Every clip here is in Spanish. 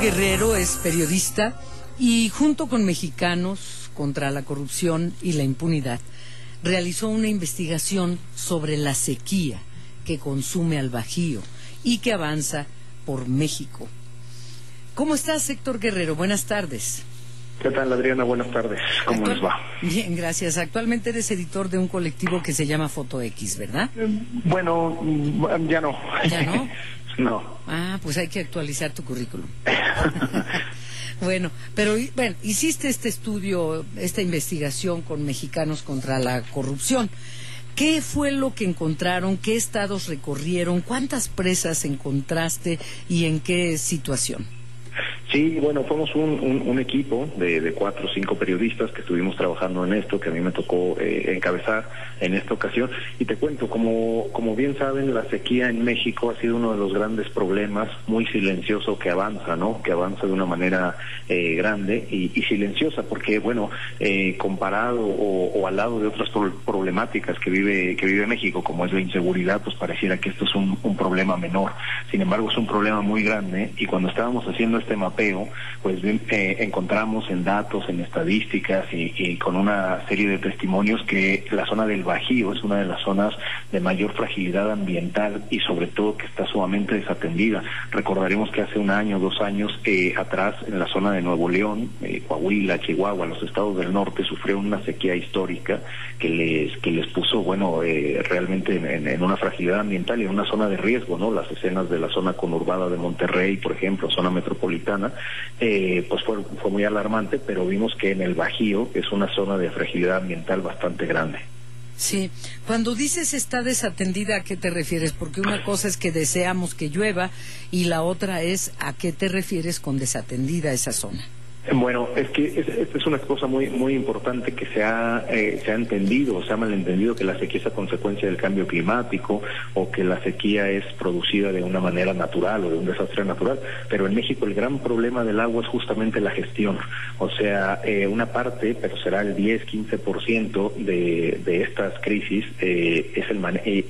Guerrero es periodista y junto con mexicanos contra la corrupción y la impunidad realizó una investigación sobre la sequía que consume al Bajío y que avanza por México. ¿Cómo estás, Héctor Guerrero? Buenas tardes. ¿Qué tal, Adriana? Buenas tardes. ¿Cómo les va? Bien, gracias. Actualmente eres editor de un colectivo que se llama Foto X, ¿verdad? Eh, bueno, mm, ya no. ¿Ya no? no. Ah, pues hay que actualizar tu currículum. bueno, pero bueno, hiciste este estudio, esta investigación con mexicanos contra la corrupción. ¿Qué fue lo que encontraron? ¿Qué estados recorrieron? ¿Cuántas presas encontraste y en qué situación? Sí, bueno, fuimos un, equipo de, cuatro o cinco periodistas que estuvimos trabajando en esto, que a mí me tocó eh, encabezar en esta ocasión. Y te cuento, como, como bien saben, la sequía en México ha sido uno de los grandes problemas, muy silencioso que avanza, ¿no? Que avanza de una manera eh, grande y, silenciosa, porque, bueno, eh, comparado o, al lado de otras problemáticas que vive, que vive México, como es la inseguridad, pues pareciera que esto es un, un problema menor. Sin embargo, es un problema muy grande y cuando estábamos haciendo este mapa pues eh, encontramos en datos, en estadísticas y, con una serie de testimonios que la zona del Bajío es una de las zonas de mayor fragilidad ambiental y sobre todo que está sumamente desatendida. Recordaremos que hace un año, dos años eh, atrás, en la zona de Nuevo León, eh, Coahuila, Chihuahua, los estados del norte sufrieron una sequía histórica que les que les puso, bueno, realmente en, una fragilidad ambiental y en una zona de riesgo, ¿no? Las escenas de la zona conurbada de Monterrey, por ejemplo, zona metropolitana eh, pues fue, fue muy alarmante, pero vimos que en el Bajío es una zona de fragilidad ambiental bastante grande. Sí, cuando dices está desatendida, ¿a qué te refieres? Porque una cosa es que deseamos que llueva y la otra es a qué te refieres con desatendida esa zona. Bueno, es que esta es una cosa muy muy importante que se ha, eh, se ha entendido, se ha malentendido que la sequía es a consecuencia del cambio climático o que la sequía es producida de una manera natural o de un desastre natural. Pero en México el gran problema del agua es justamente la gestión. O sea, eh, una parte, pero será el 10-15% de, de estas crisis, eh, es el,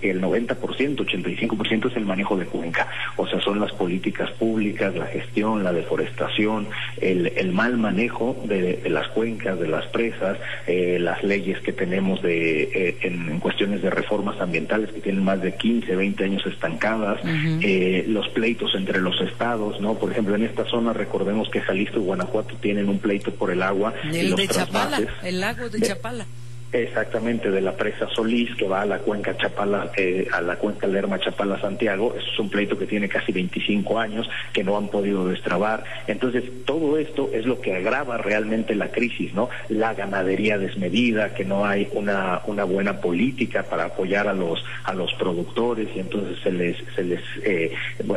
el 90%, 85% es el manejo de cuenca. O sea, son las políticas públicas, la gestión, la deforestación, el, el mal manejo de, las cuencas, de las presas, eh, las leyes que tenemos de, eh, en, cuestiones de reformas ambientales que tienen más de 15, 20 años estancadas, eh, los pleitos entre los estados, ¿no? Por ejemplo, en esta zona recordemos que Jalisco y Guanajuato tienen un pleito por el agua. El de Chapala, el lago de Chapala. Exactamente, de la presa Solís, que va a la cuenca Chapala, eh, a la cuenca Lerma Chapala Santiago. es un pleito que tiene casi 25 años, que no han podido destrabar. Entonces, todo esto es lo que agrava realmente la crisis, ¿no? La ganadería desmedida, que no hay una, una buena política para apoyar a los, a los productores, y entonces se les, se les, eh,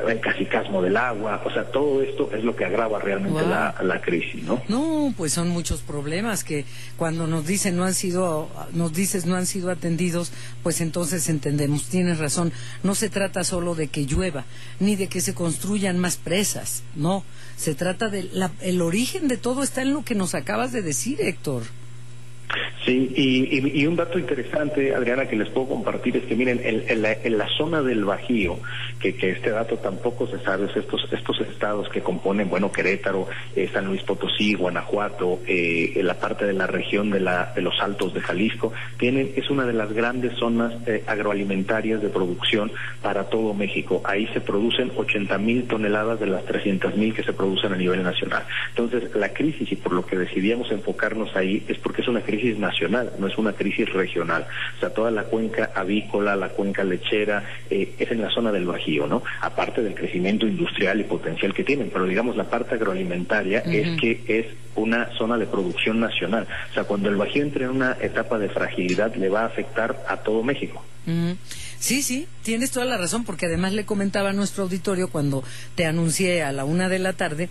el casicasmo del agua. O sea, todo esto es lo que agrava realmente la, la crisis, ¿no? No, pues son muchos problemas que cuando nos dicen no han sido nos dices no han sido atendidos, pues entonces entendemos, tienes razón, no se trata solo de que llueva, ni de que se construyan más presas, no, se trata de el origen de todo está en lo que nos acabas de decir, Héctor. Sí, y, un dato interesante, Adriana, que les puedo compartir es que miren, en, la, zona del Bajío, que, este dato tampoco se sabe, es estos, estos estados que componen, bueno, Querétaro, eh, San Luis Potosí, Guanajuato, eh, la parte de la región de, la, de los Altos de Jalisco, tienen, es una de las grandes zonas eh, agroalimentarias de producción para todo México. Ahí se producen 80 mil toneladas de las 300 mil que se producen a nivel nacional. Entonces, la crisis, y por lo que decidíamos enfocarnos ahí, es porque es una crisis nacional, no es una crisis regional. O sea, toda la cuenca avícola, la cuenca lechera, eh, es en la zona del Bajío, ¿no? Aparte del crecimiento industrial y potencial que tienen, pero digamos la parte agroalimentaria es que es una zona de producción nacional. O sea, cuando el Bajío entre en una etapa de fragilidad, le va a afectar a todo México. Sí, sí, tienes toda la razón, porque además le comentaba a nuestro auditorio cuando te anuncié a la una de la tarde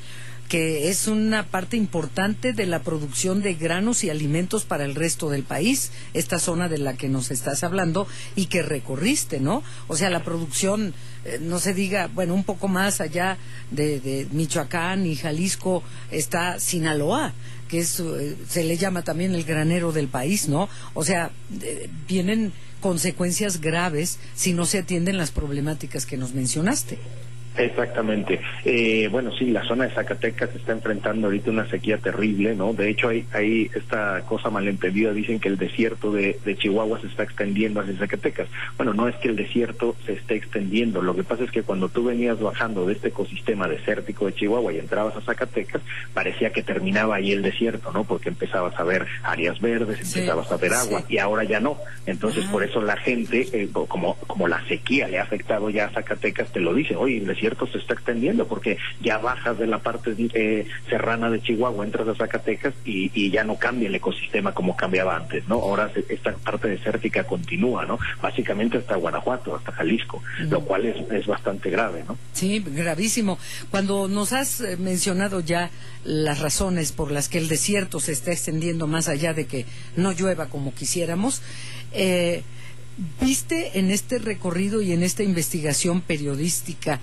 que es una parte importante de la producción de granos y alimentos para el resto del país, esta zona de la que nos estás hablando y que recorriste, ¿no? O sea, la producción, eh, no se diga, bueno, un poco más allá de, Michoacán y Jalisco está Sinaloa que es, eh, se le llama también el granero del país, ¿no? O sea, eh, vienen consecuencias graves si no se atienden las problemáticas que nos mencionaste. Exactamente. Eh, bueno, sí, la zona de Zacatecas está enfrentando ahorita una sequía terrible, ¿no? De hecho, hay, hay esta cosa malentendida, dicen que el desierto de, Chihuahua se está extendiendo hacia Zacatecas. Bueno, no es que el desierto se esté extendiendo, lo que pasa es que cuando tú venías bajando de este ecosistema desértico de Chihuahua y entrabas a Zacatecas, parecía que terminaba ahí el desierto, ¿no? Porque empezabas a ver áreas verdes, empezabas a ver agua, y ahora ya no. Entonces, por eso la gente, eh, como, como la sequía le ha afectado ya a Zacatecas, te lo dice, oye, el desierto se está extendiendo porque ya bajas de la parte eh, serrana de Chihuahua, entras a Zacatecas y, ya no cambia el ecosistema como cambiaba antes, ¿no? Ahora esta parte desértica continúa, ¿no? Básicamente hasta Guanajuato, hasta Jalisco, lo cual es, es bastante grave, ¿no? Sí, gravísimo. Cuando nos has eh, mencionado ya las razones por las que el desierto se está extendiendo más allá de que no llueva como quisiéramos, eh, ¿viste en este recorrido y en esta investigación periodística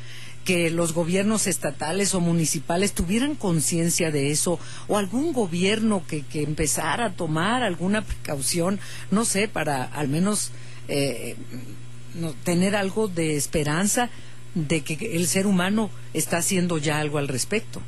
que los gobiernos estatales o municipales tuvieran conciencia de eso o algún gobierno que, que empezara a tomar alguna precaución, no sé, para al menos eh, tener algo de esperanza de que el ser humano está haciendo ya algo al respecto.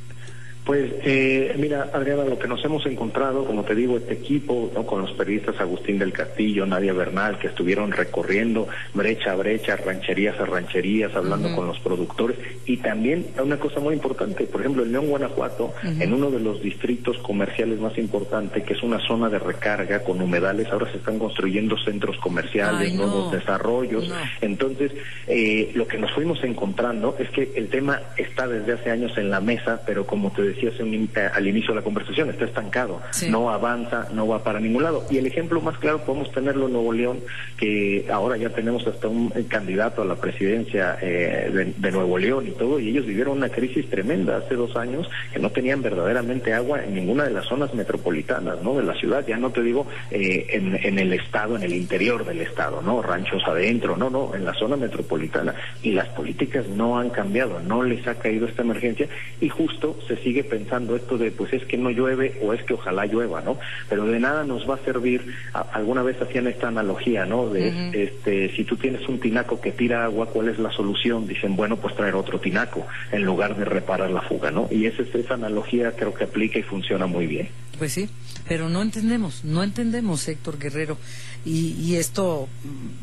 Pues eh, mira, Adriana, lo que nos hemos encontrado, como te digo, este equipo, ¿no? con los periodistas Agustín del Castillo, Nadia Bernal, que estuvieron recorriendo brecha a brecha, rancherías a rancherías, hablando con los productores, y también una cosa muy importante, por ejemplo, en León, Guanajuato, en uno de los distritos comerciales más importantes, que es una zona de recarga con humedales, ahora se están construyendo centros comerciales, nuevos desarrollos. Entonces, eh, lo que nos fuimos encontrando es que el tema está desde hace años en la mesa, pero como te decía eh, al inicio de la conversación, está estancado, no avanza, no va para ningún lado. Y el ejemplo más claro podemos tenerlo en Nuevo León, que ahora ya tenemos hasta un eh, candidato a la presidencia eh, de, Nuevo León y todo, y ellos vivieron una crisis tremenda hace dos años que no tenían verdaderamente agua en ninguna de las zonas metropolitanas, ¿no? De la ciudad, ya no te digo en, en el estado, en el interior del estado, ¿no? Ranchos adentro, no, no, en la zona metropolitana. Y las políticas no han cambiado, no les ha caído esta emergencia y justo se sigue pensando esto de pues es que no llueve o es que ojalá llueva, ¿no? Pero de nada nos va a servir, alguna vez hacían esta analogía, ¿no? De este, si tú tienes un tinaco que tira agua, ¿cuál es la solución? Dicen, bueno, pues traer otro tinaco en lugar de reparar la fuga, ¿no? Y esa, esa analogía creo que aplica y funciona muy bien. Pues sí, pero no entendemos, no entendemos, Héctor Guerrero, y, y esto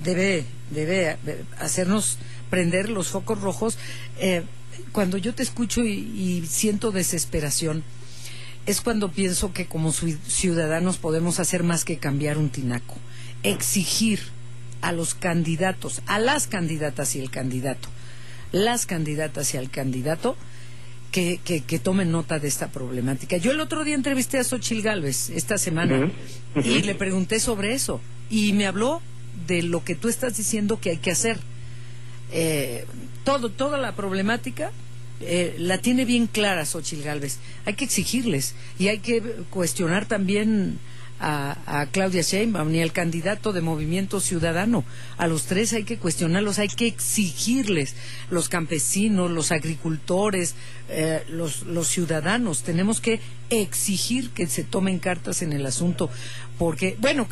debe, debe hacernos prender los focos rojos. Eh, cuando yo te escucho y, siento desesperación, es cuando pienso que como ciudadanos podemos hacer más que cambiar un tinaco, exigir a los candidatos, a las candidatas y el candidato, las candidatas y al candidato, que, que, tomen nota de esta problemática. Yo el otro día entrevisté a Xochil Gálvez, esta semana, y le pregunté sobre eso, y me habló de lo que tú estás diciendo que hay que hacer. Eh, todo, toda la problemática eh, la tiene bien clara Xochil Gálvez. Hay que exigirles y hay que cuestionar también a, Claudia Sheinbaum ni al candidato de Movimiento Ciudadano. A los tres hay que cuestionarlos, hay que exigirles. Los campesinos, los agricultores, eh, los, los ciudadanos, tenemos que exigir que se tomen cartas en el asunto. Porque, bueno,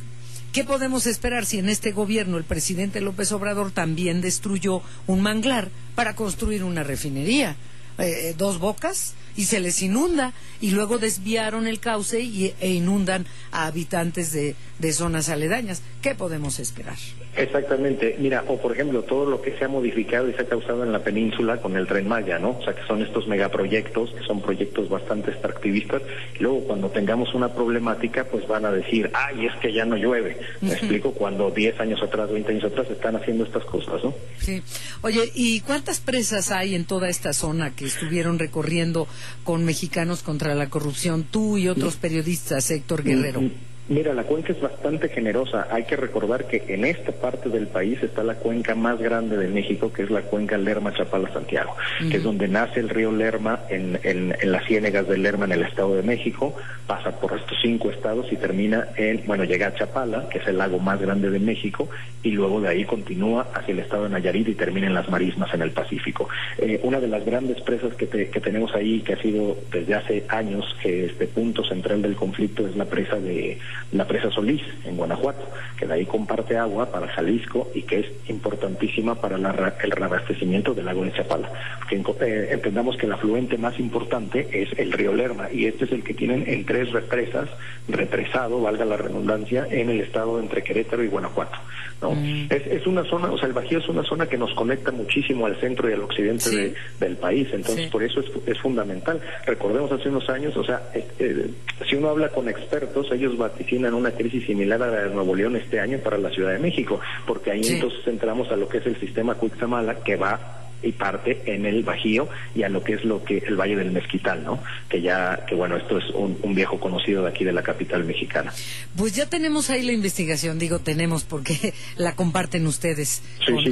¿Qué podemos esperar si en este gobierno el presidente López Obrador también destruyó un manglar para construir una refinería? Eh, dos bocas y se les inunda y luego desviaron el cauce y, e inundan a habitantes de, de zonas aledañas. ¿Qué podemos esperar? Exactamente. Mira, o por ejemplo, todo lo que se ha modificado y se ha causado en la península con el Tren Maya, ¿no? O sea, que son estos megaproyectos, que son proyectos bastante extractivistas. Y luego, cuando tengamos una problemática, pues van a decir, ay, es que ya no llueve. Me explico, cuando 10 años atrás, 20 años atrás están haciendo estas cosas, ¿no? Sí. Oye, ¿y cuántas presas hay en toda esta zona que estuvieron recorriendo con mexicanos contra la corrupción? Tú y otros periodistas, Héctor Guerrero. Mira, la cuenca es bastante generosa. Hay que recordar que en esta parte del país está la cuenca más grande de México, que es la cuenca Lerma-Chapala-Santiago, que es donde nace el río Lerma en, en, en, las ciénegas del Lerma en el estado de México, pasa por estos cinco estados y termina en, bueno, llega a Chapala, que es el lago más grande de México, y luego de ahí continúa hacia el estado de Nayarit y termina en las marismas en el Pacífico. Eh, una de las grandes presas que, que tenemos ahí, que ha sido desde hace años este punto central del conflicto, es la presa de la presa Solís en Guanajuato, que de ahí comparte agua para Jalisco y que es importantísima para el reabastecimiento del lago de Chapala. Porque eh, entendamos que el afluente más importante es el río Lerma y este es el que tienen en tres represas, represado, valga la redundancia, en el estado entre Querétaro y Guanajuato. ¿no? Mm. Es, es, una zona, o sea, el Bajío es una zona que nos conecta muchísimo al centro y al occidente del país, entonces por eso es, es, fundamental. Recordemos hace unos años, o sea, eh, si uno habla con expertos, ellos vaticinan una crisis similar a la de Nuevo León este año para la Ciudad de México, porque ahí entonces entramos a lo que es el sistema Cuixamala, que va y parte en el Bajío y a lo que es lo que el Valle del Mezquital, ¿no? Que ya, que bueno, esto es un, viejo conocido de aquí de la capital mexicana. Pues ya tenemos ahí la investigación, digo tenemos porque la comparten ustedes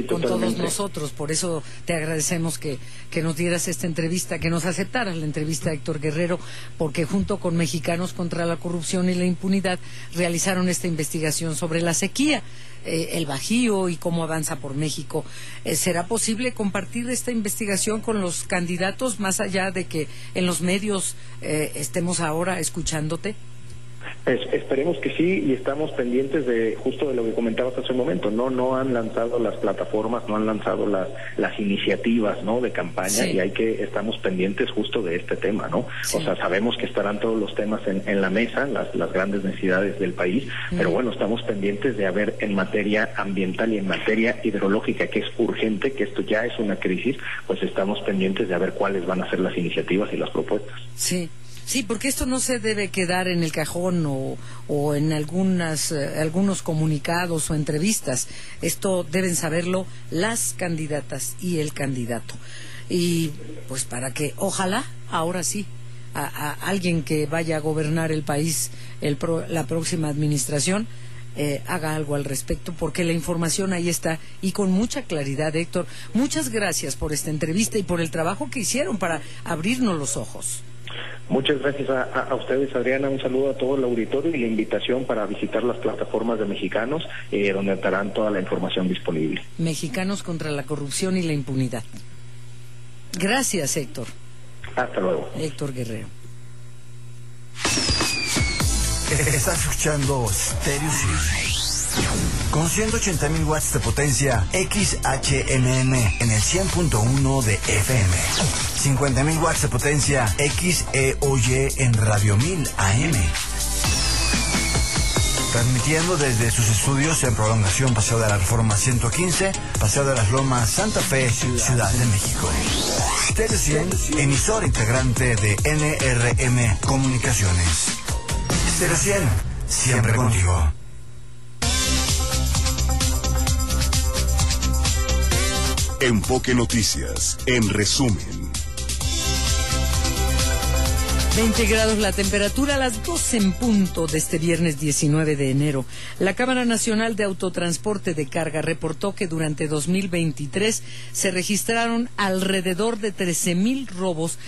con, todos nosotros, por eso te agradecemos que, que nos dieras esta entrevista, que nos aceptaras la entrevista a Héctor Guerrero, porque junto con Mexicanos contra la Corrupción y la Impunidad realizaron esta investigación sobre la sequía. Eh, el Bajío y cómo avanza por México. Eh, ¿Será posible compartir esta investigación con los candidatos más allá de que en los medios eh, estemos ahora escuchándote? Esperemos que sí y estamos pendientes de justo de lo que comentabas hace un momento. No, no han lanzado las plataformas, no han lanzado las las iniciativas, ¿no? De campaña y hay que estamos pendientes justo de este tema, ¿no? O sea, sabemos que estarán todos los temas en, en la mesa, las las grandes necesidades del país, pero bueno, estamos pendientes de haber en materia ambiental y en materia hidrológica que es urgente, que esto ya es una crisis, pues estamos pendientes de ver cuáles van a ser las iniciativas y las propuestas. Sí. Sí, porque esto no se debe quedar en el cajón o, o en algunas, eh, algunos comunicados o entrevistas. Esto deben saberlo las candidatas y el candidato. Y pues para que, ojalá, ahora sí, a, alguien que vaya a gobernar el país el la próxima administración, eh, haga algo al respecto, porque la información ahí está y con mucha claridad, Héctor. Muchas gracias por esta entrevista y por el trabajo que hicieron para abrirnos los ojos. Muchas gracias a, ustedes, Adriana. Un saludo a todo el auditorio y la invitación para visitar las plataformas de Mexicanos, eh, donde estarán toda la información disponible. Mexicanos contra la corrupción y la impunidad. Gracias, Héctor. Hasta luego. Héctor Guerrero. Estás escuchando Stereo con 180 mil watts de potencia XHMM en el 100.1 de FM. 50 mil watts de potencia XEOY en Radio 1000 AM. Transmitiendo desde sus estudios en prolongación Paseo de la Reforma 115, Paseo de las Lomas, Santa Fe, Ciudad de México. Stereo 100, emisor integrante de NRM Comunicaciones. Stereo 100, siempre contigo. Enfoque Noticias, en resumen. 20 grados la temperatura a las 12 en punto de este viernes 19 de enero. La Cámara Nacional de Autotransporte de Carga reportó que durante 2023 se registraron alrededor de 13 mil robos